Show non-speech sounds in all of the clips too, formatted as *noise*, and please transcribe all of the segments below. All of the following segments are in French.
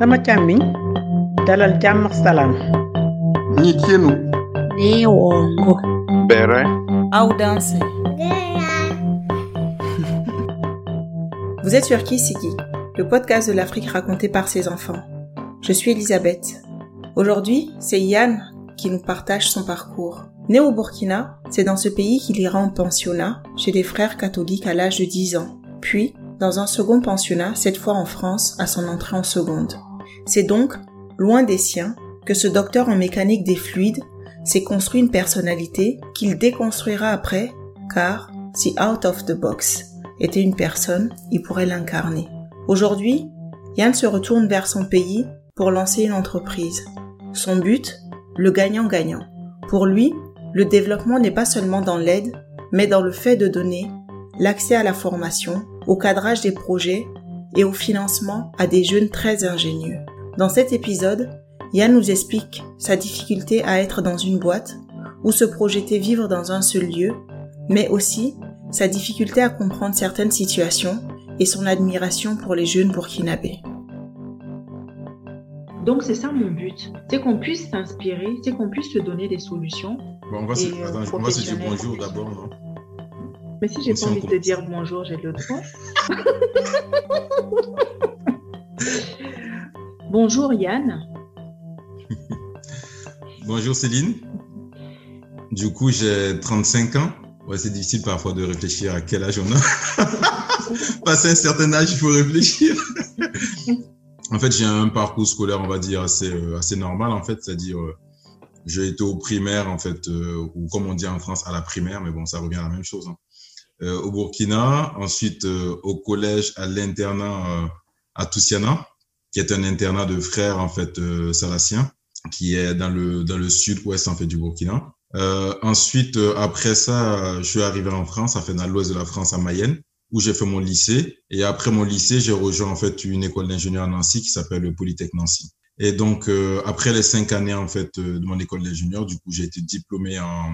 sama càmmiñ dalal jàmm ak salaam. Bere. Audace. *laughs* Vous êtes sur Kisiki, le podcast de l'Afrique raconté par ses enfants. Je suis Elisabeth. Aujourd'hui, c'est Yann qui nous partage son parcours. Né au Burkina, c'est dans ce pays qu'il ira en pensionnat chez des frères catholiques à l'âge de 10 ans. Puis, dans un second pensionnat, cette fois en France, à son entrée en seconde. C'est donc, loin des siens, que ce docteur en mécanique des fluides s'est construit une personnalité qu'il déconstruira après, car si out of the box était une personne, il pourrait l'incarner. Aujourd'hui, Yann se retourne vers son pays pour lancer une entreprise. Son but, le gagnant-gagnant. Pour lui, le développement n'est pas seulement dans l'aide, mais dans le fait de donner l'accès à la formation, au cadrage des projets et au financement à des jeunes très ingénieux. Dans cet épisode, Yann nous explique sa difficulté à être dans une boîte ou se projeter vivre dans un seul lieu, mais aussi sa difficulté à comprendre certaines situations et son admiration pour les jeunes burkinabés. Donc c'est ça mon but, c'est qu'on puisse s'inspirer, c'est qu'on puisse se donner des solutions. Bon, on va se, euh, attends, on va se dire bonjour d'abord, non Mais si j'ai pas envie de te dire bonjour, j'ai le droit. *laughs* bonjour Yann. *laughs* Bonjour Céline. Du coup, j'ai 35 ans. Ouais, c'est difficile parfois de réfléchir à quel âge on a. *laughs* Passer un certain âge, il faut réfléchir. *laughs* en fait, j'ai un parcours scolaire, on va dire, assez, euh, assez normal, en fait. C'est-à-dire, euh, j'ai été au primaire, en fait, euh, ou comme on dit en France, à la primaire, mais bon, ça revient à la même chose. hein. Au Burkina, ensuite au collège, à l'internat à Toussiana, qui est un internat de frères, en fait, euh, salaciens qui est dans le dans le sud-ouest en fait du Burkina. Euh, ensuite, euh, après ça, je suis arrivé en France, en fait dans l'ouest de la France, à Mayenne, où j'ai fait mon lycée. Et après mon lycée, j'ai rejoint en fait une école d'ingénieur à Nancy qui s'appelle le Polytech Nancy. Et donc euh, après les cinq années en fait euh, de mon école d'ingénieur, du coup j'ai été diplômé en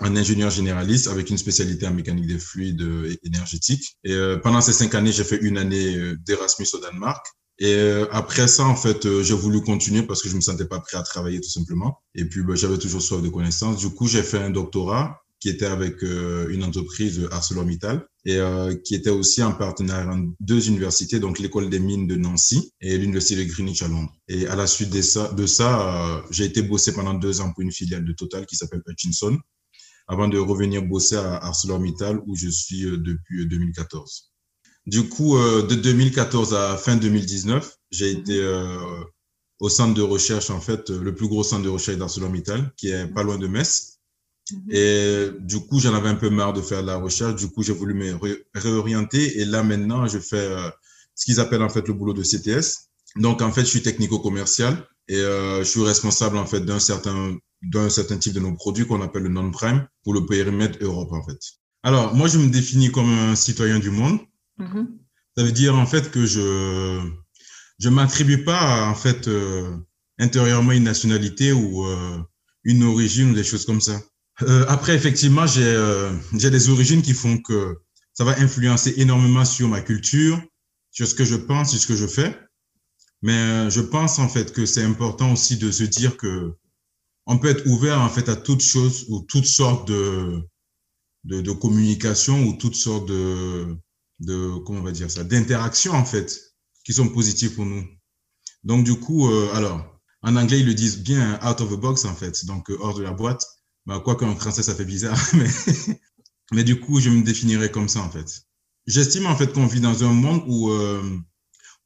en ingénieur généraliste avec une spécialité en mécanique des fluides euh, énergétiques. Et pendant ces cinq années, j'ai fait une année d'Erasmus au Danemark. Et euh, après ça, en fait, euh, j'ai voulu continuer parce que je me sentais pas prêt à travailler tout simplement. Et puis, bah, j'avais toujours soif de connaissances. Du coup, j'ai fait un doctorat qui était avec euh, une entreprise ArcelorMittal et qui était aussi en partenariat en deux universités, donc l'école des mines de Nancy et l'université de Greenwich à Londres. Et à la suite de ça, de ça j'ai été bossé pendant deux ans pour une filiale de Total qui s'appelle Hutchinson avant de revenir bosser à ArcelorMittal où je suis depuis euh, 2014. Du coup, euh, de 2014 à fin 2019, j'ai Mhm. été euh, au centre de recherche, en fait, euh, le plus gros centre de recherche d'ArcelorMittal, qui est pas loin de Metz. Mhm. Et du coup, j'en avais un peu marre de faire de la recherche. Du coup, j'ai voulu me ré- réorienter. Et là, maintenant, je fais euh, ce qu'ils appellent en fait le boulot de CTS. Donc, en fait, je suis technico-commercial et euh, je suis responsable en fait d'un certain d'un certain type de nos produits qu'on appelle le non-prime pour le périmètre Europe en fait. Alors, moi, je me définis comme un citoyen du monde. Mhm. Ça veut dire en fait que je je m'attribue pas en fait euh, intérieurement une nationalité ou euh, une origine ou des choses comme ça. Euh, après effectivement j'ai euh, j'ai des origines qui font que ça va influencer énormément sur ma culture, sur ce que je pense, sur ce que je fais. Mais euh, je pense en fait que c'est important aussi de se dire que on peut être ouvert en fait à toutes choses ou toutes sortes de de, de communication ou toutes sortes de de comment on va dire ça d'interactions en fait qui sont positives pour nous. Donc du coup, euh, alors en anglais ils le disent bien out of the box en fait, donc euh, hors de la boîte. Bah, quoi qu'en français ça fait bizarre, *laughs* mais mais du coup je me définirais comme ça en fait. J'estime en fait qu'on vit dans un monde où euh,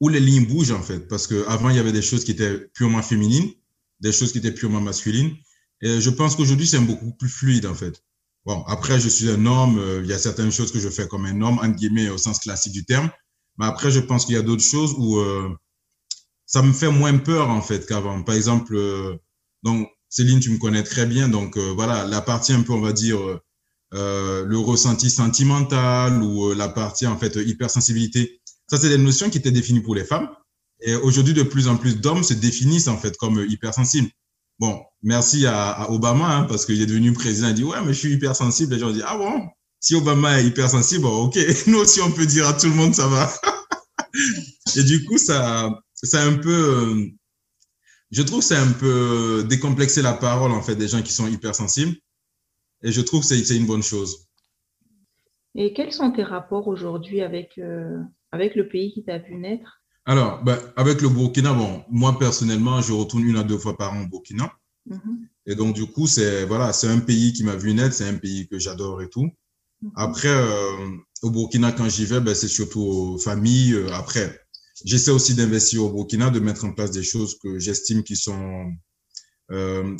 où les lignes bougent en fait, parce que avant il y avait des choses qui étaient purement féminines, des choses qui étaient purement masculines, et je pense qu'aujourd'hui c'est beaucoup plus fluide en fait. Bon, après, je suis un homme, euh, il y a certaines choses que je fais comme un homme, entre guillemets, au sens classique du terme. Mais après, je pense qu'il y a d'autres choses où euh, ça me fait moins peur, en fait, qu'avant. Par exemple, euh, donc, Céline, tu me connais très bien. Donc, euh, voilà, la partie un peu, on va dire, euh, euh, le ressenti sentimental ou la partie, en fait, hypersensibilité. Ça, c'est des notions qui étaient définies pour les femmes. Et aujourd'hui, de plus en plus d'hommes se définissent, en fait, comme hypersensibles. Bon, merci à, Obama, hein, parce qu'il est devenu président. Il dit, ouais, mais je suis hypersensible. Les gens disent, ah bon? Si Obama est hypersensible, ok. *laughs* Nous aussi, on peut dire à tout le monde, ça va. *laughs* Et du coup, ça, c'est un peu, je trouve que c'est un peu décomplexer la parole, en fait, des gens qui sont hypersensibles. Et je trouve que c'est une bonne chose. Et quels sont tes rapports aujourd'hui avec, euh, avec le pays qui t'a vu naître? Alors, ben, avec le Burkina, bon, moi personnellement, je retourne une à deux fois par an au Burkina. Mhm. Et donc, du coup, c'est voilà, c'est un pays qui m'a vu naître, c'est un pays que j'adore et tout. Mhm. Après, euh, au Burkina, quand j'y vais, ben, c'est surtout aux familles. Euh, après, j'essaie aussi d'investir au Burkina, de mettre en place des choses que j'estime qui sont,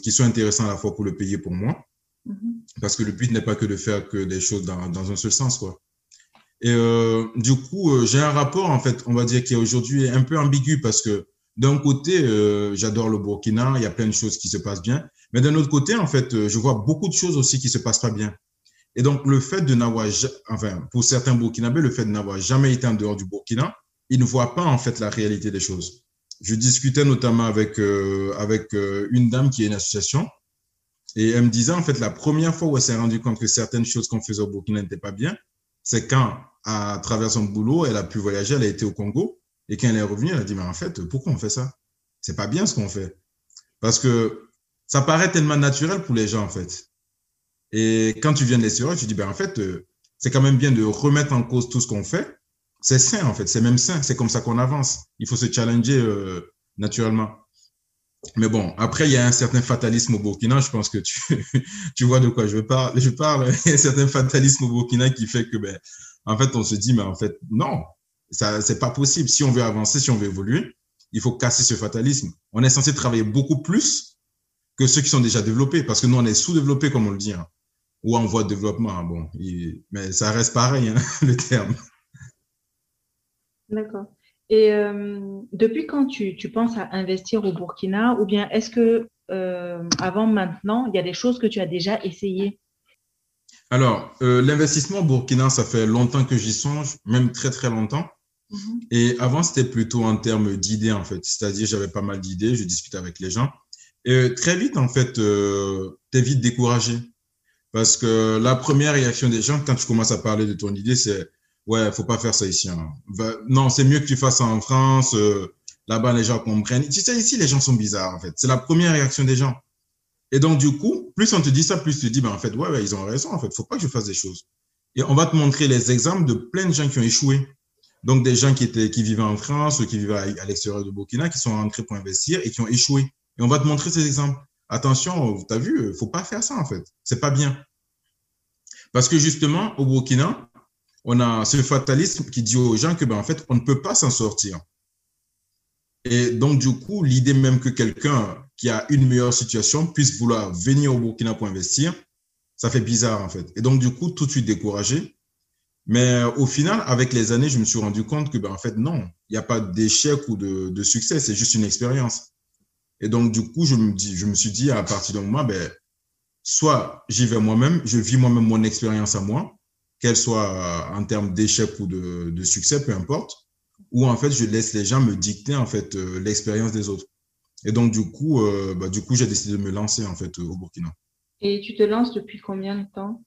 qui sont intéressantes à la fois pour le pays et pour moi. Mhm. Parce que le but n'est pas que de faire que des choses dans, dans un seul sens, quoi. Et euh, du coup, euh, j'ai un rapport, en fait, on va dire, qui est aujourd'hui un peu ambigu parce que d'un côté, euh, j'adore le Burkina, il y a plein de choses qui se passent bien. Mais d'un autre côté, en fait, je vois beaucoup de choses aussi qui se passent pas bien. Et donc, le fait de n'avoir, enfin, pour certains Burkinabés, le fait de n'avoir jamais été en dehors du Burkina, ils ne voient pas, en fait, la réalité des choses. Je discutais notamment avec, avec une dame qui est une association et elle me disait, en fait, la première fois où elle s'est rendue compte que certaines choses qu'on faisait au Burkina n'étaient pas bien, c'est quand, à travers son boulot, elle a pu voyager, elle a été au Congo. Et quand elle est revenue, elle a dit, mais en fait, pourquoi on fait ça? C'est pas bien ce qu'on fait. Parce que ça paraît tellement naturel pour les gens, en fait. Et quand tu viens de l'extérieur, tu dis, ben, en fait, euh, c'est quand même bien de remettre en cause tout ce qu'on fait. C'est sain, en fait. C'est même sain. C'est comme ça qu'on avance. Il faut se challenger euh, naturellement. Mais bon, après, il y a un certain fatalisme au Burkina. Je pense que tu, *laughs* vois de quoi je parle. Je parle. *laughs* Il y a un certain fatalisme au Burkina qui fait que, ben, en fait, on se dit, mais en fait, non, ça, c'est pas possible. Si on veut avancer, si on veut évoluer, il faut casser ce fatalisme. On est censé travailler beaucoup plus que ceux qui sont déjà développés, parce que nous, on est sous-développés, comme on le dit, hein, ou en voie de développement. Bon, mais ça reste pareil, hein, *laughs* le terme. D'accord. Et euh, depuis quand tu, tu, penses à investir au Burkina? Ou bien est-ce que euh, avant maintenant, il y a des choses que tu as déjà essayées? Alors, euh, l'investissement au Burkina, ça fait longtemps que j'y songe, même très très longtemps. Mhm. Et avant, c'était plutôt en termes d'idées, en fait. C'est-à-dire, j'avais pas mal d'idées, je discutais avec les gens. Et très vite, en fait, euh, tu es vite découragé. Parce que la première réaction des gens, quand tu commences à parler de ton idée, c'est ouais, faut pas faire ça ici. Hein. Non, c'est mieux que tu fasses ça en France. Euh, Là-bas, les gens comprennent. Tu sais, ici, les gens sont bizarres, en fait. C'est la première réaction des gens. Et donc, du coup, plus on te dit ça, plus tu te dis, ben, en fait, ouais, ils ont raison, en fait. Faut pas que je fasse des choses. Et on va te montrer les exemples de plein de gens qui ont échoué. Donc, des gens qui étaient, qui vivaient en France ou qui vivaient à, l'extérieur de Burkina, qui sont rentrés pour investir et qui ont échoué. Et on va te montrer ces exemples. Attention, tu as vu, faut pas faire ça, en fait. C'est pas bien. Parce que justement, au Burkina, on a ce fatalisme qui dit aux gens que, ben, en fait, on ne peut pas s'en sortir. Et donc, du coup, l'idée même que quelqu'un qui a une meilleure situation puisse vouloir venir au Burkina pour investir, ça fait bizarre, en fait. Et donc, du coup, tout de suite découragé. Mais au final, avec les années, je me suis rendu compte que, ben, en fait, non, il n'y a pas d'échec ou de, succès, c'est juste une expérience. Et donc, du coup, je me, dis, je me suis dit, à partir d'un moment, ben, soit j'y vais moi-même, je vis moi-même mon expérience à moi, qu'elle soit en termes d'échec ou de, de, succès, peu importe, ou en fait, je laisse les gens me dicter en fait euh, l'expérience des autres. Et donc, du coup, euh, bah, du coup, j'ai décidé de me lancer en fait au Burkina. Et tu te lances depuis combien de temps?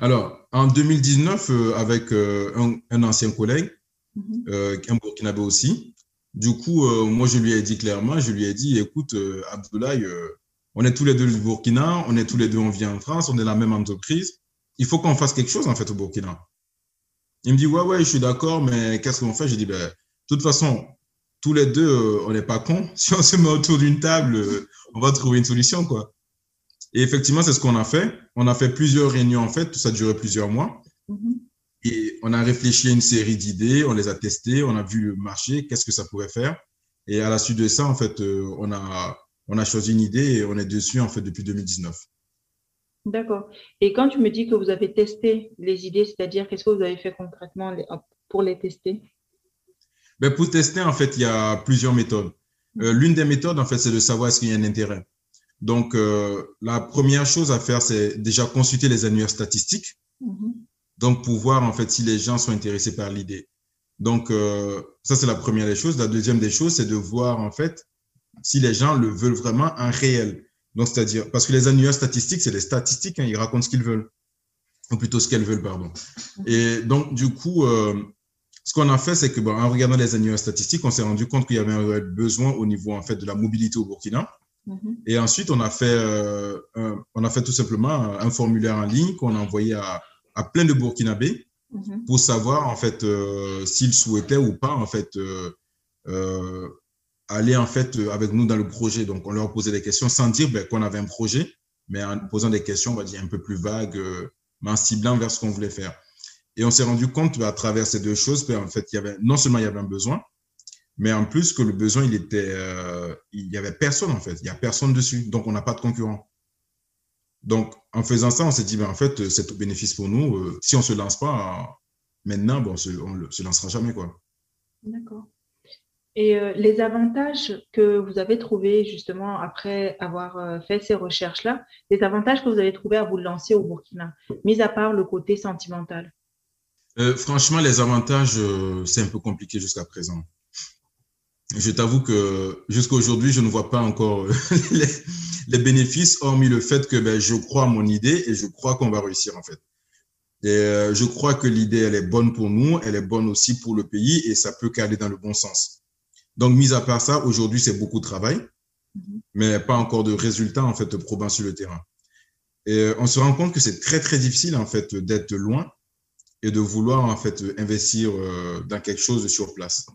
Alors, en 2019, euh, avec un, un, ancien collègue, mm -hmm. un Burkinabé aussi, du coup, moi, je lui ai dit clairement, je lui ai dit, écoute, Abdoulaye, on est tous les deux du Burkina, on est tous les deux, on vient en France, on est la même entreprise il faut qu'on fasse quelque chose en fait au Burkina. Il me dit ouais ouais je suis d'accord mais qu'est-ce qu'on fait? J'ai dit ben de toute façon tous les deux euh, on n'est pas cons. *laughs* Si on se met autour d'une table, euh, on va trouver une solution quoi. Et effectivement c'est ce qu'on a fait. On a fait plusieurs réunions en fait, tout ça a duré plusieurs mois. Mm-hmm. Et on a réfléchi à une série d'idées, on les a testées, on a vu le marché, qu'est-ce que ça pourrait faire? Et à la suite de ça en fait euh, on a on a choisi une idée et on est dessus en fait depuis 2019. D'accord. Et quand tu me dis que vous avez testé les idées, c'est-à-dire qu'est-ce que vous avez fait concrètement pour les tester? Ben Pour tester, en fait, il y a plusieurs méthodes. Euh, L'une des méthodes, en fait, c'est de savoir est-ce qu'il y a un intérêt. Donc, euh, la première chose à faire, c'est déjà consulter les annuaires statistiques. Mm-hmm. Donc, pour voir, en fait, si les gens sont intéressés par l'idée. Donc, euh, ça, c'est la première des choses. La deuxième des choses, c'est de voir, en fait, si les gens le veulent vraiment en réel. Donc, c'est-à-dire, parce que les annuaires statistiques, c'est des statistiques, hein, ils racontent ce qu'ils veulent, ou plutôt ce qu'elles veulent, pardon. Et donc, du coup, euh, ce qu'on a fait, c'est que, bon, en regardant les annuaires statistiques, on s'est rendu compte qu'il y avait un besoin au niveau, en fait, de la mobilité au Burkina. Mhm. Et ensuite, on a fait, euh, un- on a fait tout simplement un, un formulaire en ligne qu'on a envoyé à, à plein de Burkinabés Mhm. pour savoir, en fait, euh, s'ils souhaitaient ou pas, en fait, euh, euh, aller, en fait, euh, avec nous dans le projet. Donc, on leur posait des questions sans dire ben, qu'on avait un projet, mais en posant des questions, on va dire, un peu plus vagues, euh, mais en ciblant vers ce qu'on voulait faire. Et on s'est rendu compte à travers ces deux choses, ben, en fait, il y avait, non seulement il y avait un besoin, mais en plus que le besoin, il était, euh, il avait personne, en fait. Il y a personne dessus. Donc, on n'a pas de concurrent. Donc, en faisant ça, on s'est dit, ben, en fait, c'est tout bénéfice pour nous. Euh, si on se lance pas euh, maintenant, on se, se lancera jamais, quoi. D'accord. Et euh, les avantages que vous avez trouvés justement après avoir euh, fait ces recherches-là, les avantages que vous avez trouvés à vous lancer au Burkina, mis à part le côté sentimental? Euh, franchement, les avantages, euh, c'est un peu compliqué jusqu'à présent. Je t'avoue que jusqu'à aujourd'hui, je ne vois pas encore euh, *laughs* les, les bénéfices, hormis le fait que ben, je crois à mon idée et je crois qu'on va réussir en fait. Et euh, je crois que l'idée, elle est bonne pour nous, elle est bonne aussi pour le pays et ça peut qu'aller dans le bon sens. Donc, mis à part ça, aujourd'hui, c'est beaucoup de travail, mais pas encore de résultats en fait probants sur le terrain. Et euh, on se rend compte que c'est très très difficile en fait d'être loin et de vouloir en fait investir euh, dans quelque chose sur place.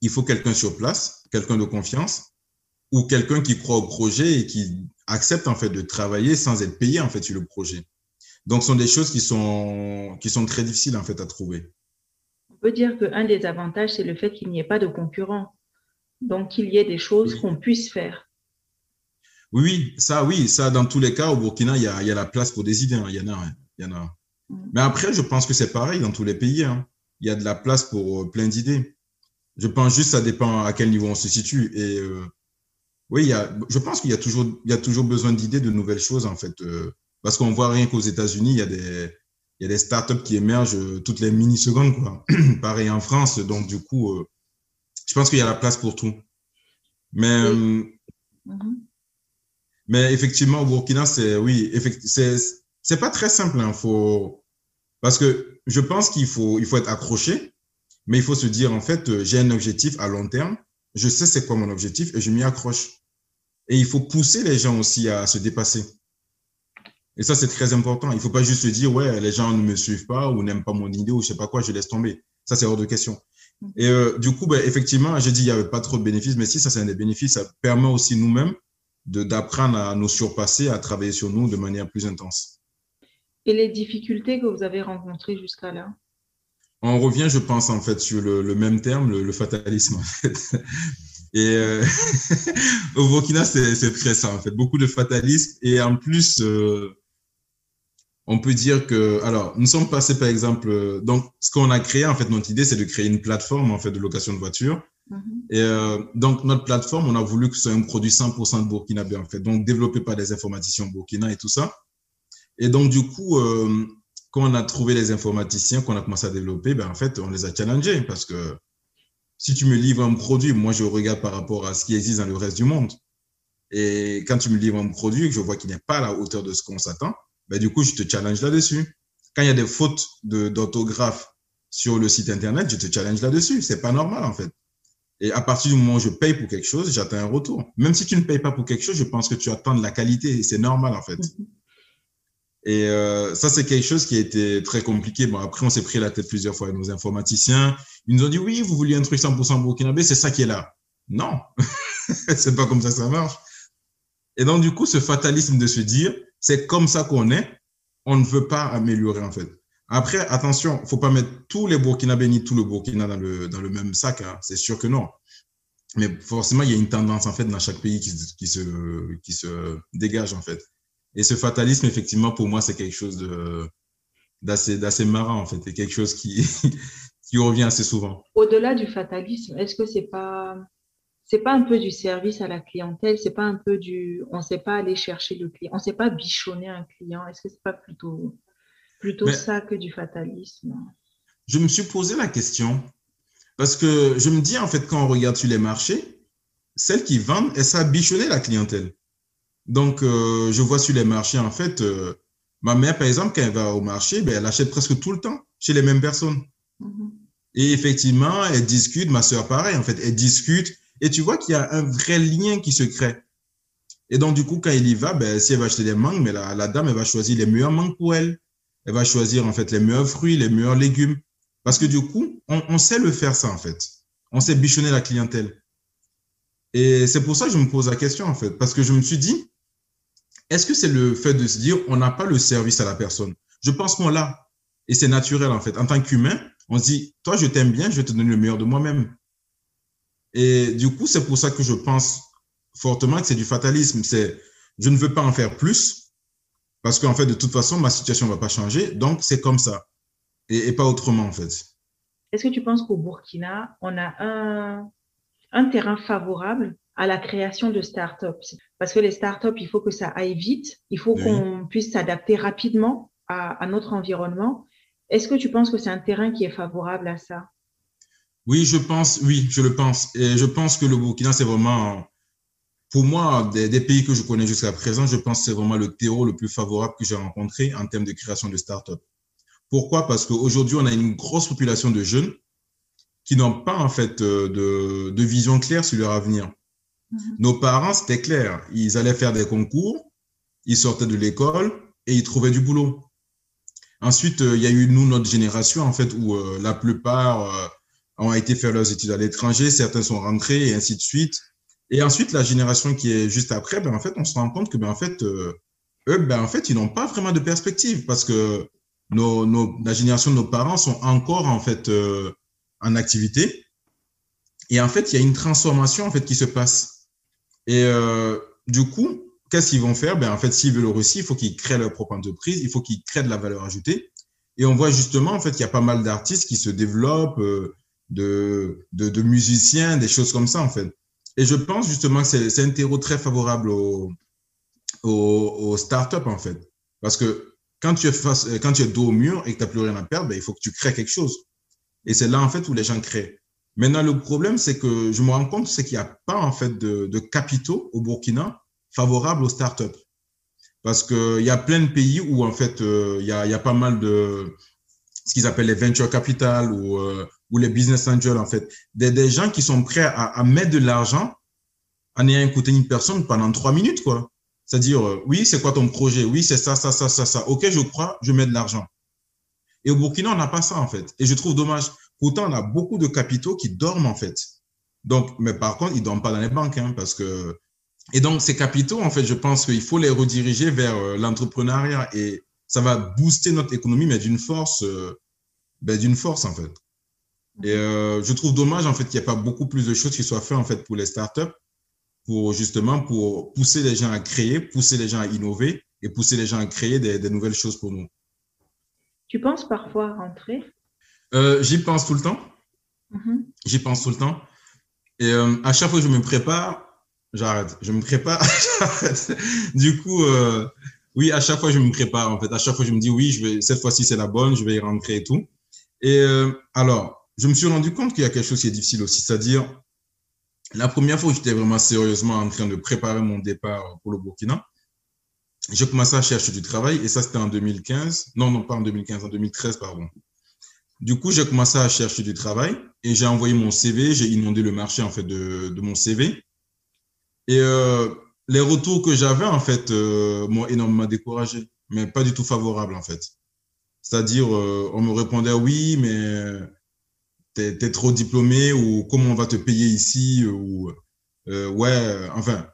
Il faut quelqu'un sur place, quelqu'un de confiance ou quelqu'un qui croit au projet et qui accepte en fait de travailler sans être payé en fait sur le projet. Donc, ce sont des choses qui sont qui sont très difficiles en fait à trouver. On peut dire qu'un des avantages, c'est le fait qu'il n'y ait pas de concurrents. Donc, qu'il y ait des choses Oui. qu'on puisse faire. Oui, oui, ça, oui, ça, dans tous les cas, au Burkina, il y a, il y a la place pour des idées. hein. Il y en a, hein. il y en a. Mhm. Mais après, je pense que c'est pareil dans tous les pays. hein. Il y a de la place pour euh, plein d'idées. Je pense juste, ça dépend à quel niveau on se situe. Et euh, oui, il y a, je pense qu'il y a toujours, il y a toujours besoin d'idées, de nouvelles choses, en fait. euh, parce qu'on voit rien qu'aux États-Unis, il y a des, il y a des startups qui émergent euh, toutes les mini-secondes, quoi. *clears throat* pareil en France. Donc, du coup, euh, je pense qu'il y a la place pour tout. Mais, euh, Mhm. mais effectivement, au Burkina, c'est oui, c'est c'est pas très simple. Hein, faut parce que je pense qu'il faut il faut être accroché, mais il faut se dire en fait, euh, j'ai un objectif à long terme. Je sais c'est quoi mon objectif et je m'y accroche. Et il faut pousser les gens aussi à se dépasser. Et ça, c'est très important. Il faut pas juste se dire, ouais, les gens ne me suivent pas ou n'aiment pas mon idée ou je sais pas quoi, je laisse tomber. Ça, c'est hors de question. Et euh, du coup, ben, effectivement, j'ai dit, il y avait pas trop de bénéfices, mais si ça, c'est un des bénéfices, ça permet aussi nous-mêmes d'apprendre à nous surpasser, à travailler sur nous de manière plus intense. Et les difficultés que vous avez rencontrées jusqu'à là? On revient, je pense, en fait, sur le, le même terme, le, le fatalisme, en fait. *laughs* Et euh, *laughs* au Burkina, c'est très ça, en fait. Beaucoup de fatalisme. Et en plus, euh, on peut dire que, alors, nous sommes passés, par exemple, donc, ce qu'on a créé, en fait, notre idée, c'est de créer une plateforme, en fait, de location de voitures. Mhm. Et euh, donc, notre plateforme, on a voulu que ce soit un produit 100% de burkinabé, en fait. Donc, développé par des informaticiens au Burkina et tout ça. Et donc, du coup, euh, quand on a trouvé les informaticiens, qu'on a commencé à développer, ben, en fait, on les a challengés parce que si tu me livres un produit, moi, je regarde par rapport à ce qui existe dans le reste du monde. Et quand tu me livres un produit que je vois qu'il n'est pas à la hauteur de ce qu'on s'attend, ben, du coup, je te challenge là-dessus. Quand il y a des fautes d'orthographe sur le site Internet, je te challenge là-dessus. C'est pas normal, en fait. Et à partir du moment où je paye pour quelque chose, j'attends un retour. Même si tu ne payes pas pour quelque chose, je pense que tu attends de la qualité c'est normal, en fait. Et euh, ça, c'est quelque chose qui a été très compliqué. Bon, après, on s'est pris la tête plusieurs fois avec nos informaticiens. Ils nous ont dit, oui, vous vouliez un truc 100% burkinabé, c'est ça qui est là. Non, *laughs* c'est pas comme ça que ça marche. Et donc, du coup, ce fatalisme de se dire, c'est comme ça qu'on est, on ne veut pas améliorer, en fait. Après, attention, faut pas mettre tous les Burkinabés ni tout le Burkina dans le, dans le même sac. Hein. C'est sûr que non. Mais forcément, il y a une tendance, en fait, dans chaque pays qui, se, qui se dégage, en fait. Et ce fatalisme, effectivement, pour moi, c'est quelque chose de d'assez d'assez marrant, en fait, et quelque chose qui, *laughs* qui revient assez souvent. Au-delà du fatalisme, est-ce que c'est pas c'est pas un peu du service à la clientèle, c'est pas un peu du on sait pas aller chercher le client, on sait pas bichonner un client, est-ce que c'est pas plutôt plutôt Mais- ça que du fatalisme? Je me suis posé la question parce que je me dis, en fait, quand on regarde sur les marchés, celles qui vendent, elles savent bichonner la clientèle? Donc, euh, je vois sur les marchés, en fait, euh, ma mère, par exemple, quand elle va au marché, ben, elle achète presque tout le temps chez les mêmes personnes. Mhm. Et effectivement, elles discutent, ma sœur pareil, en fait, elles discutent. Et tu vois qu'il y a un vrai lien qui se crée. Et donc, du coup, quand il y va, ben, si elle va acheter des mangues, mais la, la dame, elle va choisir les meilleures mangues pour elle. Elle va choisir, en fait, les meilleurs fruits, les meilleurs légumes. Parce que du coup, on, on sait le faire, ça, en fait. On sait bichonner la clientèle. Et c'est pour ça que je me pose la question, en fait. Parce que je me suis dit, est-ce que c'est le fait de se dire, on n'a pas le service à la personne? Je pense qu'on l'a. Et c'est naturel, en fait. En tant qu'humain, on se dit, toi, je t'aime bien, je vais te donner le meilleur de moi-même. Et du coup, c'est pour ça que je pense fortement que c'est du fatalisme. C'est, je ne veux pas en faire plus parce qu'en fait, de toute façon, ma situation ne va pas changer. Donc, c'est comme ça et, pas autrement, en fait. Est-ce que tu penses qu'au Burkina, on a un, un terrain favorable à la création de startups Parce que les startups, il faut que ça aille vite, il faut oui. qu'on puisse s'adapter rapidement à, à notre environnement. Est-ce que tu penses que c'est un terrain qui est favorable à ça? Oui, je pense, oui, je le pense. Et je pense que le Burkina, c'est vraiment, pour moi, des, des, pays que je connais jusqu'à présent, je pense que c'est vraiment le terreau le plus favorable que j'ai rencontré en termes de création de start-up. Pourquoi? Parce qu'aujourd'hui, on a une grosse population de jeunes qui n'ont pas, en fait, de, de, vision claire sur leur avenir. -hmm. Nos parents, c'était clair. Ils allaient faire des concours, ils sortaient de l'école et ils trouvaient du boulot. Ensuite, euh, il y a eu, nous, notre génération, en fait, où euh, la plupart euh, ont été faire leurs études à l'étranger, certains sont rentrés et ainsi de suite. Et ensuite, la génération qui est juste après, ben, en fait, on se rend compte que, ben, en fait, eux, ben, en fait, ils n'ont pas vraiment de perspective parce que nos, nos, la génération de nos parents sont encore, en fait, en activité. Et en fait, il y a une transformation, en fait, qui se passe. Et du coup, qu'est-ce qu'ils vont faire? Ben, En fait, s'ils veulent réussir, il faut qu'ils créent leur propre entreprise, il faut qu'ils créent de la valeur ajoutée. Et on voit justement, en fait, qu'il y a pas mal d'artistes qui se développent, euh, de, de, de, musiciens, des choses comme ça, en fait. Et je pense justement que c'est un terreau très favorable aux, aux, aux startups, en fait. Parce que quand tu es, face, quand tu es dos au mur et que tu n'as plus rien à perdre, ben, il faut que tu crées quelque chose. Et c'est là, en fait, où les gens créent. Maintenant, le problème, c'est que je me rends compte, c'est qu'il n'y a pas, en fait, de, capitaux au Burkina favorable aux startups. Parce qu'il y a plein de pays où, en fait, il euh, y, a, y, a, pas mal de ce qu'ils appellent les venture capital ou, euh, les business angels, en fait. Des, gens qui sont prêts à, à mettre de l'argent en ayant écouté une personne pendant trois minutes, quoi. C'est-à-dire, euh, oui, c'est quoi ton projet? Oui, c'est ça, ça, ça, ça, ça. OK, je crois, je mets de l'argent. Et au Burkina, on n'a pas ça, en fait. Et je trouve dommage. Pourtant, on a beaucoup de capitaux qui dorment, en fait. Donc, mais par contre, ils dorment pas dans les banques, hein, parce que et donc, ces capitaux, en fait, je pense qu'il faut les rediriger vers euh, l'entrepreneuriat et ça va booster notre économie, mais d'une force, euh, ben, d'une force, en fait. Et euh, je trouve dommage, en fait, qu'il n'y ait pas beaucoup plus de choses qui soient faites, en fait, pour les startups, pour justement, pour pousser les gens à créer, pousser les gens à innover et pousser les gens à créer des nouvelles choses pour nous. Tu penses parfois rentrer euh, J'y pense tout le temps. Mm -hmm. J'y pense tout le temps. Et euh, à chaque fois que je me prépare, j'arrête. Je me prépare, *laughs* j'arrête. Du coup, euh, oui, à chaque fois, je me prépare, en fait. À chaque fois, je me dis, oui, je vais, cette fois-ci, c'est la bonne, je vais y rentrer et tout. Et alors, je me suis rendu compte qu'il y a quelque chose qui est difficile aussi, c'est-à-dire, la première fois où j'étais vraiment sérieusement en train de préparer mon départ pour le Burkina, j'ai commencé à chercher du travail et ça, c'était en 2015. Non, non, pas en 2015, en 2013, pardon. Du coup, j'ai commencé à chercher du travail et j'ai envoyé mon CV, j'ai inondé le marché, en fait, de, mon CV. Et euh, les retours que j'avais, en fait, euh, m'ont énormément découragé, mais pas du tout favorable, en fait. C'est-à-dire, euh, on me répondait oui, mais t'es es trop diplômé ou comment on va te payer ici ou ouais, enfin,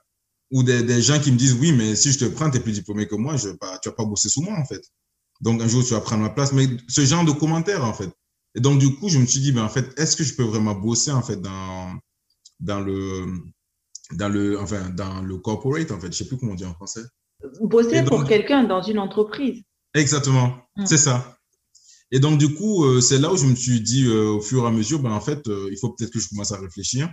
ou des, gens qui me disent oui, mais si je te prends, tu es plus diplômé que moi, je pas, tu vas pas bosser sous moi, en fait. Donc, un jour, tu vas prendre ma place, mais ce genre de commentaires, en fait. Et donc, du coup, je me suis dit, ben, en fait, est-ce que je peux vraiment bosser, en fait, dans, dans le, dans le, enfin, dans le corporate, en fait? Je sais plus comment on dit en français. Bosser donc, pour quelqu'un dans une entreprise. Exactement. Mmh. C'est ça. Et donc, du coup, euh, c'est là où je me suis dit, euh, au fur et à mesure, ben, en fait, euh, il faut peut-être que je commence à réfléchir.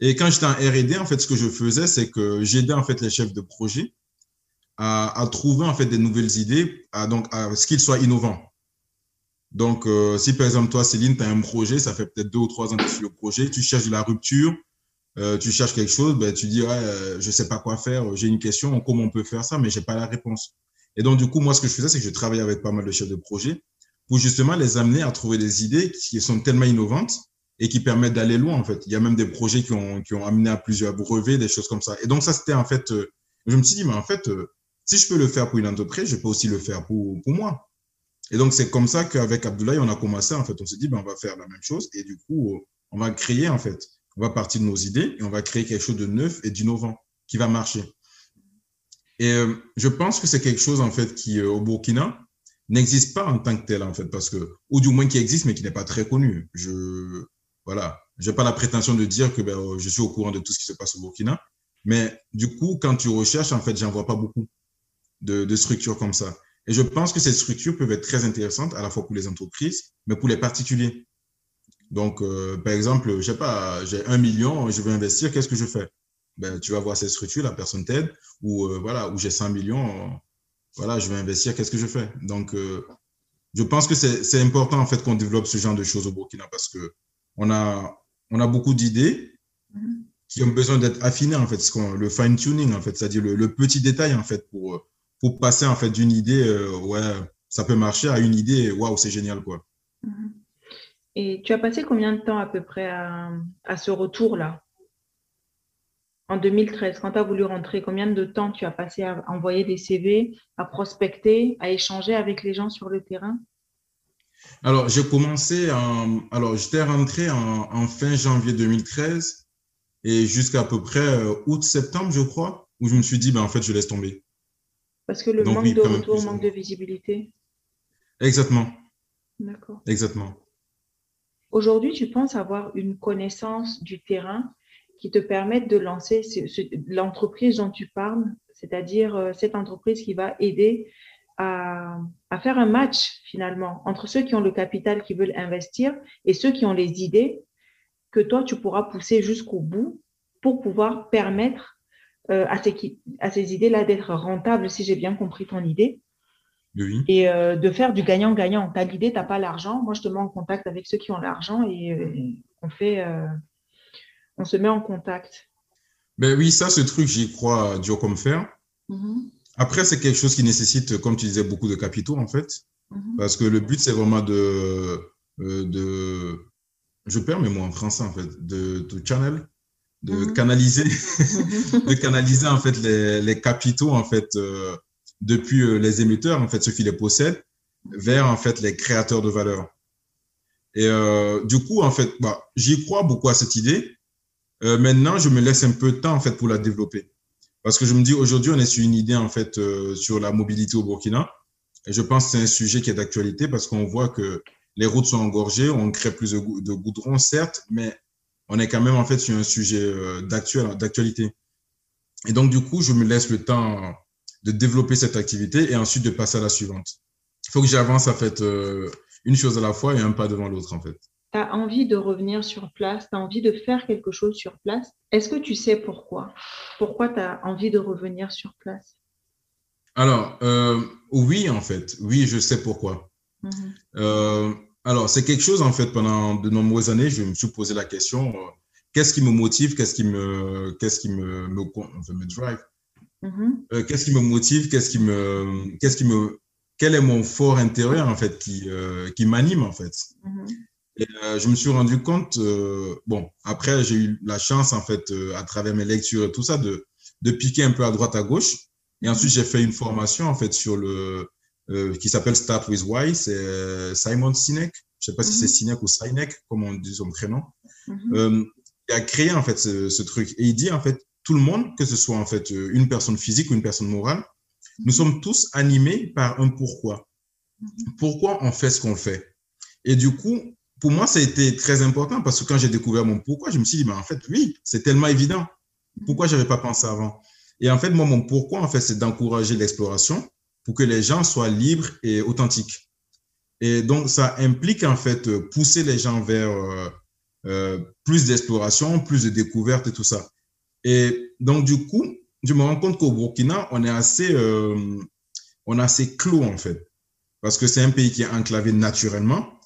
Et quand j'étais en R&D, en fait, ce que je faisais, c'est que j'aidais, en fait, les chefs de projet à, trouver, en fait, des nouvelles idées, à, donc, à ce qu'ils soient innovants. Donc, euh, si par exemple, toi, Céline, tu as un projet, ça fait peut-être deux ou trois ans que tu suis le projet, tu cherches de la rupture, euh, tu cherches quelque chose, ben, tu dis, ouais, euh, je sais pas quoi faire, j'ai une question, comment on peut faire ça, mais j'ai pas la réponse. Et donc, du coup, moi, ce que je faisais, c'est que je travaillais avec pas mal de chefs de projet pour justement les amener à trouver des idées qui sont tellement innovantes et qui permettent d'aller loin, en fait. Il y a même des projets qui ont, qui ont amené à plusieurs brevets, des choses comme ça. Et donc, ça, c'était en fait, euh, je me suis dit, mais en fait, si je peux le faire pour une entreprise, je peux aussi le faire pour, pour moi. Et donc, c'est comme ça qu'avec Abdoulaye, on a commencé, en fait, on s'est dit, ben, on va faire la même chose. Et du coup, on va créer, en fait, on va partir de nos idées et on va créer quelque chose de neuf et d'innovant qui va marcher. Et euh, je pense que c'est quelque chose, en fait, qui, euh, au Burkina, n'existe pas en tant que tel, en fait, parce que, ou du moins qui existe, mais qui n'est pas très connu. Je, voilà. J'ai pas la prétention de dire que ben, euh, je suis au courant de tout ce qui se passe au Burkina. Mais du coup, quand tu recherches, en fait, j'en vois pas beaucoup de, de structures comme ça. Et je pense que ces structures peuvent être très intéressantes à la fois pour les entreprises, mais pour les particuliers. Donc, euh, par exemple, je sais pas, j'ai un million, je veux investir, qu'est-ce que je fais? Ben, Tu vas voir ces structures, la personne t'aide, ou euh, voilà, ou j'ai 100 millions, voilà, je vais investir, qu'est-ce que je fais? Donc, euh, je pense que c'est important en fait qu'on développe ce genre de choses au Burkina parce que on a, on a beaucoup d'idées qui ont besoin d'être affinées en fait, ce le fine tuning en fait, c'est-à-dire le, le, petit détail en fait pour pour passer en fait d'une idée euh, ouais ça peut marcher à une idée waouh c'est génial quoi. Et tu as passé combien de temps à peu près à, à ce retour là en 2013, quand tu as voulu rentrer, combien de temps tu as passé à envoyer des CV, à prospecter, à échanger avec les gens sur le terrain? Alors, j'ai commencé en. Alors, j'étais rentré en, en, fin janvier 2013 et jusqu'à peu près euh, août-septembre, je crois, où je me suis dit, ben, en fait, je laisse tomber. Parce que le Donc, manque oui, de retour, manque de visibilité. Exactement. D'accord. Exactement. Aujourd'hui, tu penses avoir une connaissance du terrain qui te permettent de lancer l'entreprise dont tu parles, c'est-à-dire euh, cette entreprise qui va aider à, à, faire un match finalement entre ceux qui ont le capital qui veulent investir et ceux qui ont les idées que toi tu pourras pousser jusqu'au bout pour pouvoir permettre euh, à ces, à ces idées-là d'être rentables, si j'ai bien compris ton idée. Oui. Et euh, de faire du gagnant-gagnant. Tu as l'idée, tu n'as pas l'argent. Moi, je te mets en contact avec ceux qui ont l'argent et euh, on fait euh, on se met en contact. Ben oui, ça, ce truc, j'y crois dur comme fer. Mm -hmm. Après, c'est quelque chose qui nécessite, comme tu disais, beaucoup de capitaux, en fait. Mm -hmm. Parce que le but, c'est vraiment de, de, je perds mes mots en français, en fait, de, de channel, de Mhm. canaliser, *laughs* de canaliser, en fait, les, les capitaux, en fait, euh, depuis euh, les émetteurs, en fait, ceux qui les possèdent, vers, en fait, les créateurs de valeur. Et euh, du coup, en fait, bah, j'y crois beaucoup à cette idée. Euh, maintenant, je me laisse un peu de temps en fait pour la développer. Parce que je me dis aujourd'hui, on est sur une idée en fait euh, sur la mobilité au Burkina. Et je pense que c'est un sujet qui est d'actualité parce qu'on voit que les routes sont engorgées, on crée plus de goudron, certes, mais on est quand même en fait sur un sujet euh, d'actualité. Et donc, du coup, je me laisse le temps de développer cette activité et ensuite de passer à la suivante. Il faut que j'avance en fait euh, une chose à la fois et un pas devant l'autre en fait. Tu as envie de revenir sur place, tu as envie de faire quelque chose sur place. Est-ce que tu sais pourquoi? Pourquoi tu as envie de revenir sur place? Alors, euh, oui, en fait, oui, je sais pourquoi. Mhm. Euh, alors, c'est quelque chose, en fait, pendant de nombreuses années, je me suis posé la question, euh, qu'est-ce qui me motive, qu'est-ce qui me, qu'est-ce qui me, me, me drive? Euh, qu'est-ce qui me motive, qu'est-ce qui me, qu'est-ce qui me, quel est mon fort intérieur, en fait, qui, euh, qui m'anime, en fait? Mhm. Et je me suis rendu compte, bon, après, j'ai eu la chance, en fait, à travers mes lectures et tout ça, de, de piquer un peu à droite, à gauche. Et ensuite, j'ai fait une formation, en fait, sur le, euh, qui s'appelle Start with Why. C'est euh, Simon Sinek. Je sais pas si Mhm. c'est Sinek ou Sinek, comme on dit son prénom. Mhm. Euh, il a créé, en fait, ce, ce truc. Et il dit, en fait, tout le monde, que ce soit, en fait, euh, une personne physique ou une personne morale, nous sommes tous animés par un pourquoi. Pourquoi on fait ce qu'on fait? Et du coup, pour moi, ça a été très important parce que quand j'ai découvert mon pourquoi, je me suis dit, ben, en fait, oui, c'est tellement évident. Pourquoi j'avais pas pensé avant? Et en fait, moi, mon pourquoi, en fait, c'est d'encourager l'exploration pour que les gens soient libres et authentiques. Et donc, ça implique, en fait, euh, pousser les gens vers euh, euh, plus d'exploration, plus de découvertes et tout ça. Et donc, du coup, je me rends compte qu'au Burkina, on est assez, euh, on est assez clos, en fait. Parce que c'est un pays qui est enclavé naturellement.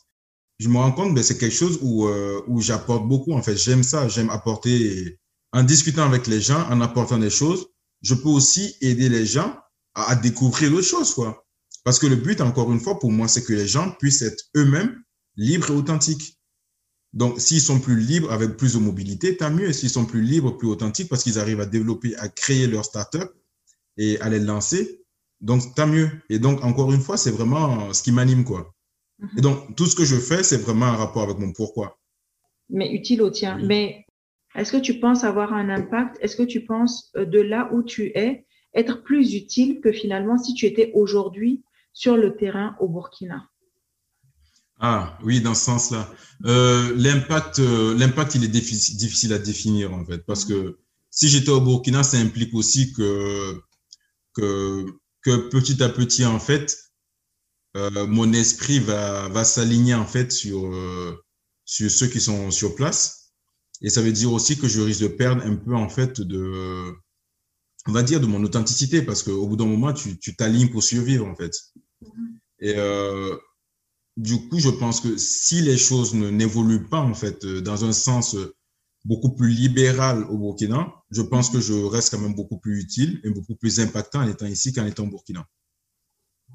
Je me rends compte que c'est quelque chose où, euh, où j'apporte beaucoup. En fait, j'aime ça. J'aime apporter, en discutant avec les gens, en apportant des choses, je peux aussi aider les gens à, à découvrir d'autres choses, quoi. Parce que le but, encore une fois, pour moi, c'est que les gens puissent être eux-mêmes libres et authentiques. Donc, s'ils sont plus libres, avec plus de mobilité, tant mieux. S'ils sont plus libres, plus authentiques, parce qu'ils arrivent à développer, à créer leur startup et à les lancer, donc tant mieux. Et donc, encore une fois, c'est vraiment ce qui m'anime, quoi. Et donc, tout ce que je fais, c'est vraiment un rapport avec mon pourquoi. Mais utile au tien. Oui. Mais est-ce que tu penses avoir un impact? Est-ce que tu penses euh, de là où tu es être plus utile que finalement si tu étais aujourd'hui sur le terrain au Burkina Ah, oui, dans ce sens-là. Euh, l'impact, euh, l'impact, il est difficile, à définir, en fait, parce que si j'étais au Burkina, ça implique aussi que, que, que petit à petit, en fait, euh, mon esprit va, va s'aligner, en fait, sur, sur ceux qui sont sur place. Et ça veut dire aussi que je risque de perdre un peu, en fait, de, on va dire, de mon authenticité, parce qu'au bout d'un moment, tu, t'alignes pour survivre, en fait. Et euh, du coup, je pense que si les choses ne n'évoluent pas, en fait, euh, dans un sens euh, beaucoup plus libéral au Burkina, je pense que je reste quand même beaucoup plus utile et beaucoup plus impactant en étant ici qu'en étant au Burkina.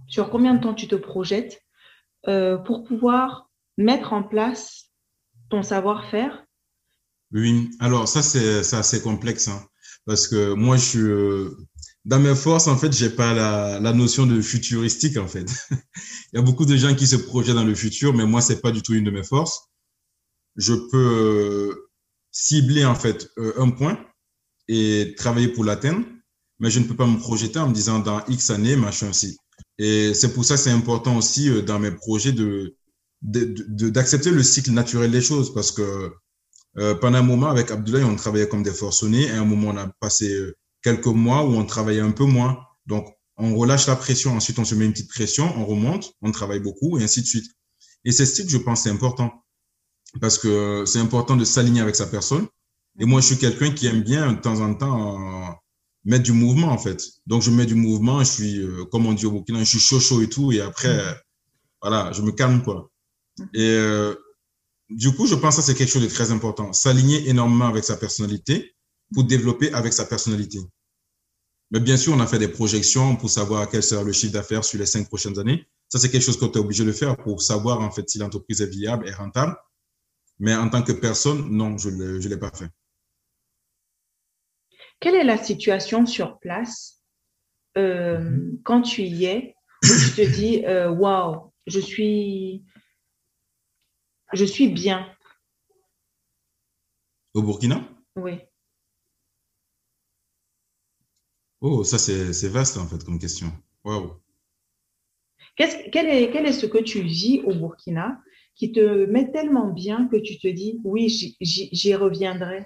Sur combien de temps tu te projettes euh, pour pouvoir mettre en place ton savoir-faire? Oui, alors ça, c'est c'est assez complexe, hein, parce que moi, je suis, euh, dans mes forces, en fait, j'ai pas la, la notion de futuristique, en fait. *laughs* Il y a beaucoup de gens qui se projettent dans le futur, mais moi, c'est pas du tout une de mes forces. Je peux euh, cibler, en fait, euh, un point et travailler pour l'atteindre, mais je ne peux pas me projeter en me disant dans X années, machin, si. Et c'est pour ça que c'est important aussi dans mes projets de- d'accepter le cycle naturel des choses, parce que euh, pendant un moment, avec Abdoulaye, on travaillait comme des forcenés. Et à un moment, on a passé euh, quelques mois où on travaillait un peu moins. Donc, on relâche la pression. Ensuite, on se met une petite pression, on remonte, on travaille beaucoup et ainsi de suite. Et c'est ce que je pense, c'est important. Parce que c'est important de s'aligner avec sa personne. Et moi, je suis quelqu'un qui aime bien, de temps en temps, euh, mettre du mouvement, en fait. Donc, je mets du mouvement. Je suis, euh, comme on dit au Burkina, je suis chaud, chaud et tout. Et après, euh, voilà, je me calme, quoi. Et euh, du coup, je pense que c'est quelque chose de très important. S'aligner énormément avec sa personnalité pour développer avec sa personnalité. Mais bien sûr, on a fait des projections pour savoir quel sera le chiffre d'affaires sur les cinq prochaines années. Ça, c'est quelque chose qu'on est obligé de faire pour savoir, en fait, si l'entreprise est viable et rentable. Mais en tant que personne, non, je ne l'ai pas fait. Quelle est la situation sur place? Euh, quand tu y es où tu te dis euh, waouh, je suis, je suis bien. Au Burkina? Oui. Oh, ça, c'est vaste, en fait, comme question. Waouh. Qu'est-ce- quel, est, quel est ce que tu vis au Burkina qui te met tellement bien que tu te dis oui, j'y- reviendrai?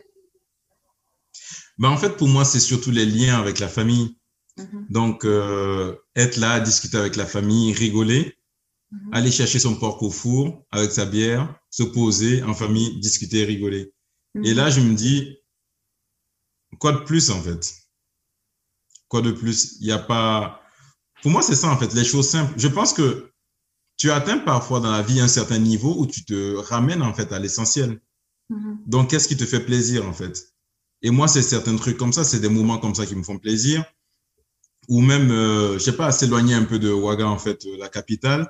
Ben, en fait, pour moi, c'est surtout les liens avec la famille. Mhm. Donc, euh, être là, discuter avec la famille, rigoler, Mhm. aller chercher son porc au four avec sa bière, se poser en famille, discuter, rigoler. Et là, je me dis, quoi de plus en fait? Quoi de plus? Il n'y a pas. Pour moi, c'est ça en fait, les choses simples. Je pense que tu atteins parfois dans la vie un certain niveau où tu te ramènes en fait à l'essentiel. Mhm. Donc, qu'est-ce qui te fait plaisir en fait? Et moi, c'est certains trucs comme ça, c'est des moments comme ça qui me font plaisir. Ou même, euh, je sais pas, s'éloigner un peu de Ouaga en fait, euh, la capitale,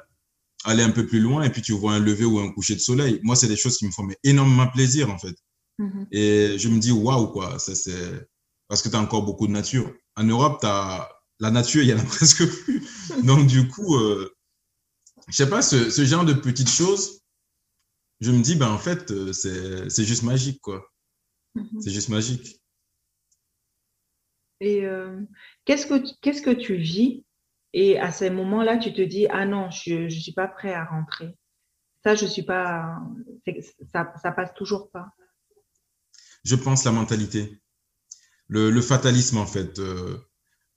aller un peu plus loin et puis tu vois un lever ou un coucher de soleil. Moi, c'est des choses qui me font mais, énormément plaisir en fait. Mhm. Et je me dis, waouh, quoi, ça c'est. Parce que tu as encore beaucoup de nature. En Europe, t'as la nature, il y en a *laughs* presque plus. Donc, du coup, euh, je sais pas, ce, ce genre de petites choses, je me dis, ben, en fait, euh, c'est juste magique, quoi. Mhm. C'est juste magique. Et euh, qu'est-ce que qu'est-ce que tu vis et à ces moments-là, tu te dis ah non, je je suis pas prêt à rentrer. Ça, je suis pas. Ça ça passe toujours pas. Je pense la mentalité. Le, le fatalisme, en fait. Euh,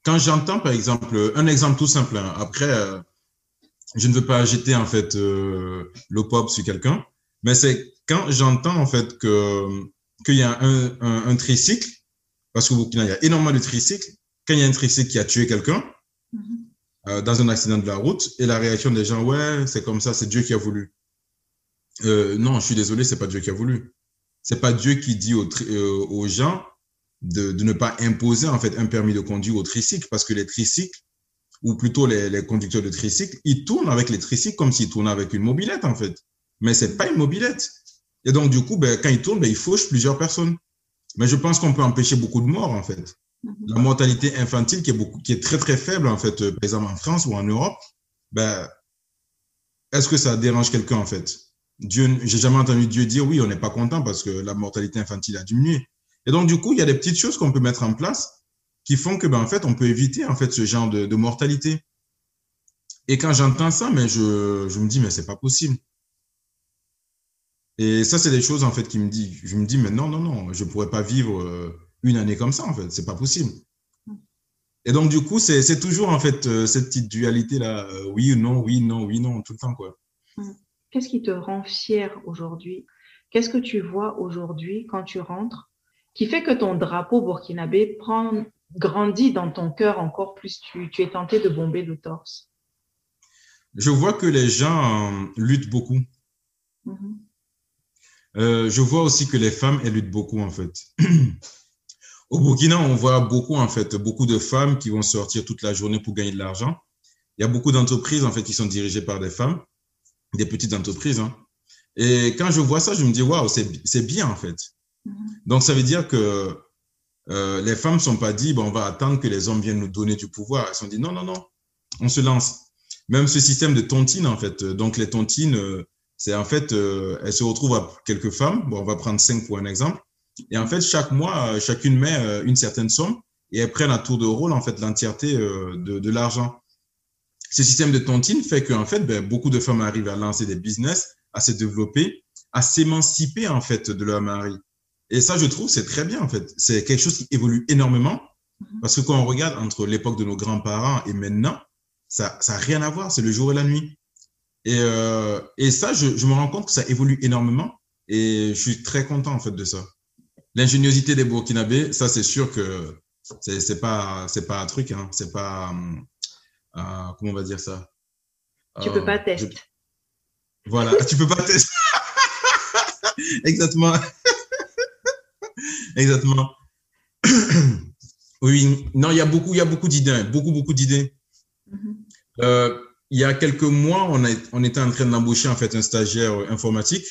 quand j'entends, par exemple, un exemple tout simple, hein, après, euh, je ne veux pas jeter, en fait, euh, le pop sur quelqu'un, mais c'est quand j'entends, en fait, que qu'il y a un, un, un tricycle, parce qu'au Burkina, il y a énormément de tricycles, quand il y a un tricycle qui a tué quelqu'un, Mhm. Euh, dans un accident de la route, et la réaction des gens, ouais, c'est comme ça, c'est Dieu qui a voulu. Euh, non, je suis désolé, c'est pas Dieu qui a voulu. C'est pas Dieu qui dit aux, euh, aux gens de, de ne pas imposer en fait un permis de conduire au tricycle parce que les tricycles ou plutôt les, les conducteurs de tricycle, ils tournent avec les tricycles comme s'ils tournaient avec une mobilette, en fait. Mais c'est pas une mobilette. Et donc, du coup, ben, quand ils tournent, ben, ils fauchent plusieurs personnes. Mais je pense qu'on peut empêcher beaucoup de morts, en fait. La mortalité infantile qui est, très, très faible, en fait, euh, par exemple en France ou en Europe, ben, est-ce que ça dérange quelqu'un, en fait? Dieu, j'ai jamais entendu Dieu dire oui, on n'est pas content parce que la mortalité infantile a diminué. Et donc, du coup, il y a des petites choses qu'on peut mettre en place qui font que, ben, en fait, on peut éviter, en fait, ce genre de, mortalité. Et quand j'entends ça, mais je, me dis, mais c'est pas possible. Et ça, c'est des choses, en fait, qui me dit, je me dis, mais non, non, non, je pourrais pas vivre euh, une année comme ça, en fait, c'est pas possible. Et donc, du coup, c'est toujours, en fait, euh, cette petite dualité-là, euh, oui ou non, oui, non, oui, non, tout le temps, quoi. Qu'est-ce qui te rend fier aujourd'hui? Qu'est-ce que tu vois aujourd'hui quand tu rentres qui fait que ton drapeau burkinabé prend, grandit dans ton cœur encore plus? Tu, tu es tenté de bomber le torse? Je vois que les gens euh, luttent beaucoup. Euh, je vois aussi que les femmes, elles luttent beaucoup, en fait. *clears throat* Au Burkina, on voit beaucoup, en fait, beaucoup de femmes qui vont sortir toute la journée pour gagner de l'argent. Il y a beaucoup d'entreprises, en fait, qui sont dirigées par des femmes, des petites entreprises. Hein. Et quand je vois ça, je me dis, waouh, c'est bien, en fait. Mhm. Donc, ça veut dire que euh, les femmes ne sont pas dit, bon, on va attendre que les hommes viennent nous donner du pouvoir. Elles se sont dit, non, non, non, on se lance. Même ce système de tontine, en fait. Donc, les tontines, euh, c'est en fait, euh, elles se retrouvent à quelques femmes. Bon, on va prendre cinq pour un exemple. Et en fait, chaque mois, euh, chacune met euh, une certaine somme et elles prennent à tour de rôle, en fait, l'entièreté euh, de, de l'argent. Ce système de tontine fait qu'en fait, ben, beaucoup de femmes arrivent à lancer des business, à se développer, à s'émanciper, en fait, de leur mari. Et ça, je trouve, c'est très bien, en fait. C'est quelque chose qui évolue énormément parce que quand on regarde entre l'époque de nos grands-parents et maintenant, ça n'a rien à voir, c'est le jour et la nuit. Et, euh, et ça, je, je me rends compte que ça évolue énormément et je suis très content, en fait, de ça. L'ingéniosité des Burkinabés, ça, c'est sûr que c'est pas, c'est pas un truc, hein. C'est pas, euh, euh, comment on va dire ça? Tu Euh, peux pas je- tester. Voilà, tu peux pas tester. *laughs* Exactement. *laughs* Exactement. *clears throat* Oui, non, il y a beaucoup, il y a beaucoup d'idées, hein, beaucoup, beaucoup d'idées. Mhm. Euh, il y a quelques mois, on, a, on était en train d'embaucher en fait un stagiaire euh, informatique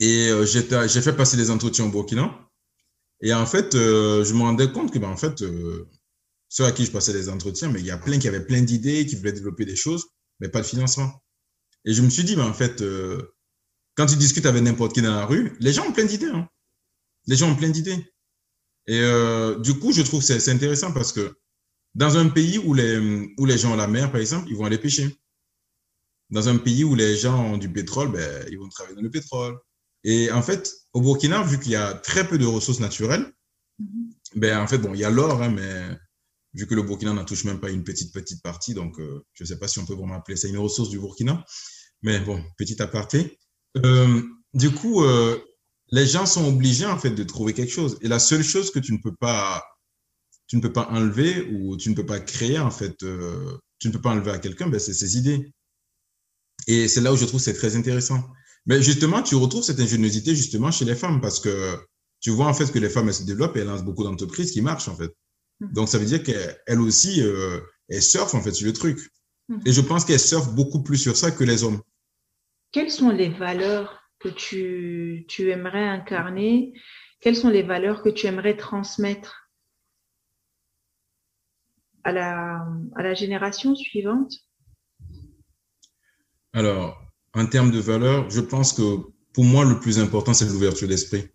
et euh, j'ai fait passer des entretiens au Burkina. Et en fait, euh, je me rendais compte que ben, en fait, euh, ceux à qui je passais des entretiens, mais il y a plein qui avaient plein d'idées, qui voulaient développer des choses, mais pas de financement. Et je me suis dit, ben, en fait, euh, quand tu discutes avec n'importe qui dans la rue, les gens ont plein d'idées. Hein. Les gens ont plein d'idées. Et euh, du coup, je trouve que c'est intéressant parce que dans un pays où les, où les gens ont la mer, par exemple, ils vont aller pêcher. Dans un pays où les gens ont du pétrole, ben, ils vont travailler dans le pétrole. Et en fait, au Burkina, vu qu'il y a très peu de ressources naturelles, Mhm. ben, en fait, bon, il y a l'or, hein, mais vu que le Burkina n'en touche même pas une petite, petite partie, donc euh, je ne sais pas si on peut vraiment appeler ça une ressource du Burkina. Mais bon, petit aparté. Euh, du coup, euh, les gens sont obligés, en fait, de trouver quelque chose. Et la seule chose que tu ne peux pas, tu ne peux pas enlever ou tu ne peux pas créer, en fait, tu ne peux pas enlever à quelqu'un, ben, c'est ses idées. Et c'est là où je trouve que c'est très intéressant. Mais justement, tu retrouves cette ingéniosité justement chez les femmes parce que tu vois en fait que les femmes elles se développent et elles lancent beaucoup d'entreprises qui marchent en fait. Mhm. Donc ça veut dire qu'elles aussi euh, elles surfent en fait sur le truc. Mhm. Et je pense qu'elles surfent beaucoup plus sur ça que les hommes. Quelles sont les valeurs que tu, tu aimerais incarner? Quelles sont les valeurs que tu aimerais transmettre à la, à la génération suivante? Alors, en termes de valeurs, je pense que pour moi le plus important c'est l'ouverture d'esprit.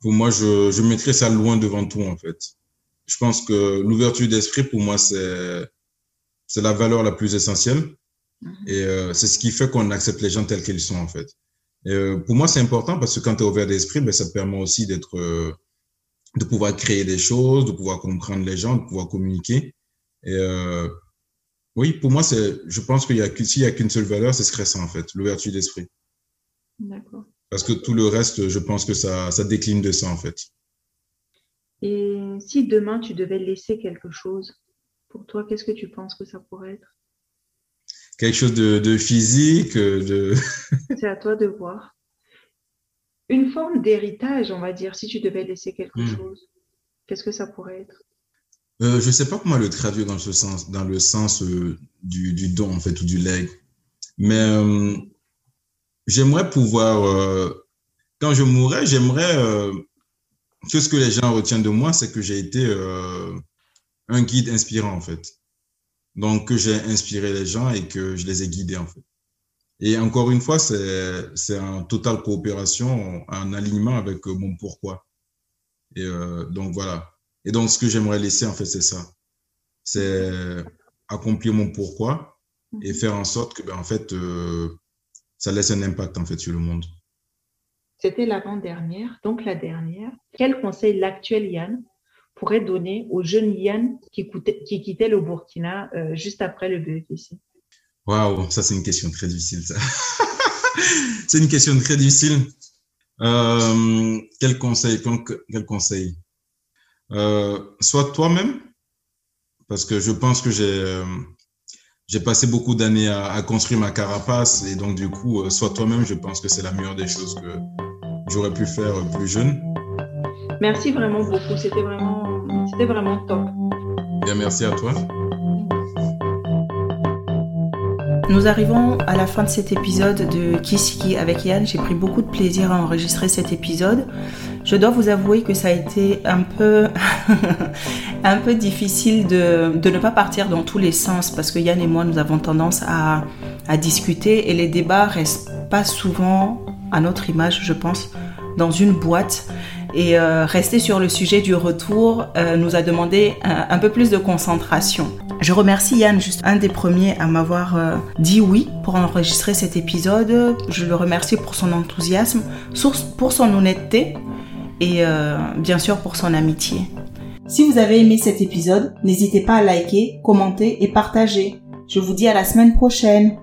Pour moi, je, je mettrais ça loin devant tout en fait. Je pense que l'ouverture d'esprit pour moi c'est la valeur la plus essentielle. Mhm. Et euh, c'est ce qui fait qu'on accepte les gens tels qu'ils sont, en fait. Et, euh, pour moi, c'est important parce que quand tu es ouvert d'esprit, ben, ça te permet aussi d'être, euh, de pouvoir créer des choses, de pouvoir comprendre les gens, de pouvoir communiquer. Et oui, pour moi, c'est, je pense qu'il y a que- s'il y a qu'une seule valeur, ce serait ça, en fait, l'ouverture d'esprit. D'accord. Parce que tout le reste, je pense que ça, ça décline de ça, en fait. Et si demain tu devais laisser quelque chose, pour toi, qu'est-ce que tu penses que ça pourrait être? Quelque chose de, de physique, de, *laughs* C'est à toi de voir. Une forme d'héritage, on va dire, si tu devais laisser quelque Hmm. chose, qu'est-ce que ça pourrait être? Euh, Je ne sais pas comment le traduire dans, ce sens, dans le sens euh, du, don, en fait, ou du leg. Mais euh, j'aimerais pouvoir, quand je mourrai, j'aimerais que ce que les gens retiennent de moi, c'est que j'ai été un guide inspirant, en fait. Donc, que j'ai inspiré les gens et que je les ai guidés, en fait. Et encore une fois, c'est en totale coopération, en alignement avec mon pourquoi. Et donc, voilà. Et donc, ce que j'aimerais laisser, en fait, c'est ça. C'est accomplir mon pourquoi et faire en sorte que, ben, en fait, euh, ça laisse un impact, en fait, sur le monde. C'était l'avant-dernière, donc la dernière. Quel conseil l'actuel Yann pourrait donner aux jeunes Yann qui, qui quittaient le Burkina euh, juste après le BEPC Waouh, ça c'est une question très difficile. Ça. *laughs* c'est une question très difficile. Euh, quel conseil Quel conseil? Euh, Soit toi-même, parce que je pense que j'ai euh, j'ai passé beaucoup d'années à, à, construire ma carapace et donc du coup, euh, soit toi-même, je pense que c'est la meilleure des choses que j'aurais pu faire plus jeune. Merci vraiment beaucoup. C'était vraiment, c'était vraiment top. Bien, merci à toi. Nous arrivons à la fin de cet épisode de Kisiki avec Yann. J'ai pris beaucoup de plaisir à enregistrer cet épisode. Je dois vous avouer que ça a été un peu, *laughs* un peu difficile de, de, ne pas partir dans tous les sens parce que Yann et moi, nous avons tendance à, à discuter et les débats restent pas souvent à notre image, je pense, dans une boîte. Et euh, rester sur le sujet du retour euh, nous a demandé un, peu plus de concentration. Je remercie Yann, juste un des premiers à m'avoir euh, dit oui pour enregistrer cet épisode. Je le remercie pour son enthousiasme, pour son honnêteté et euh, bien sûr pour son amitié. Si vous avez aimé cet épisode, n'hésitez pas à liker, commenter et partager. Je vous dis à la semaine prochaine.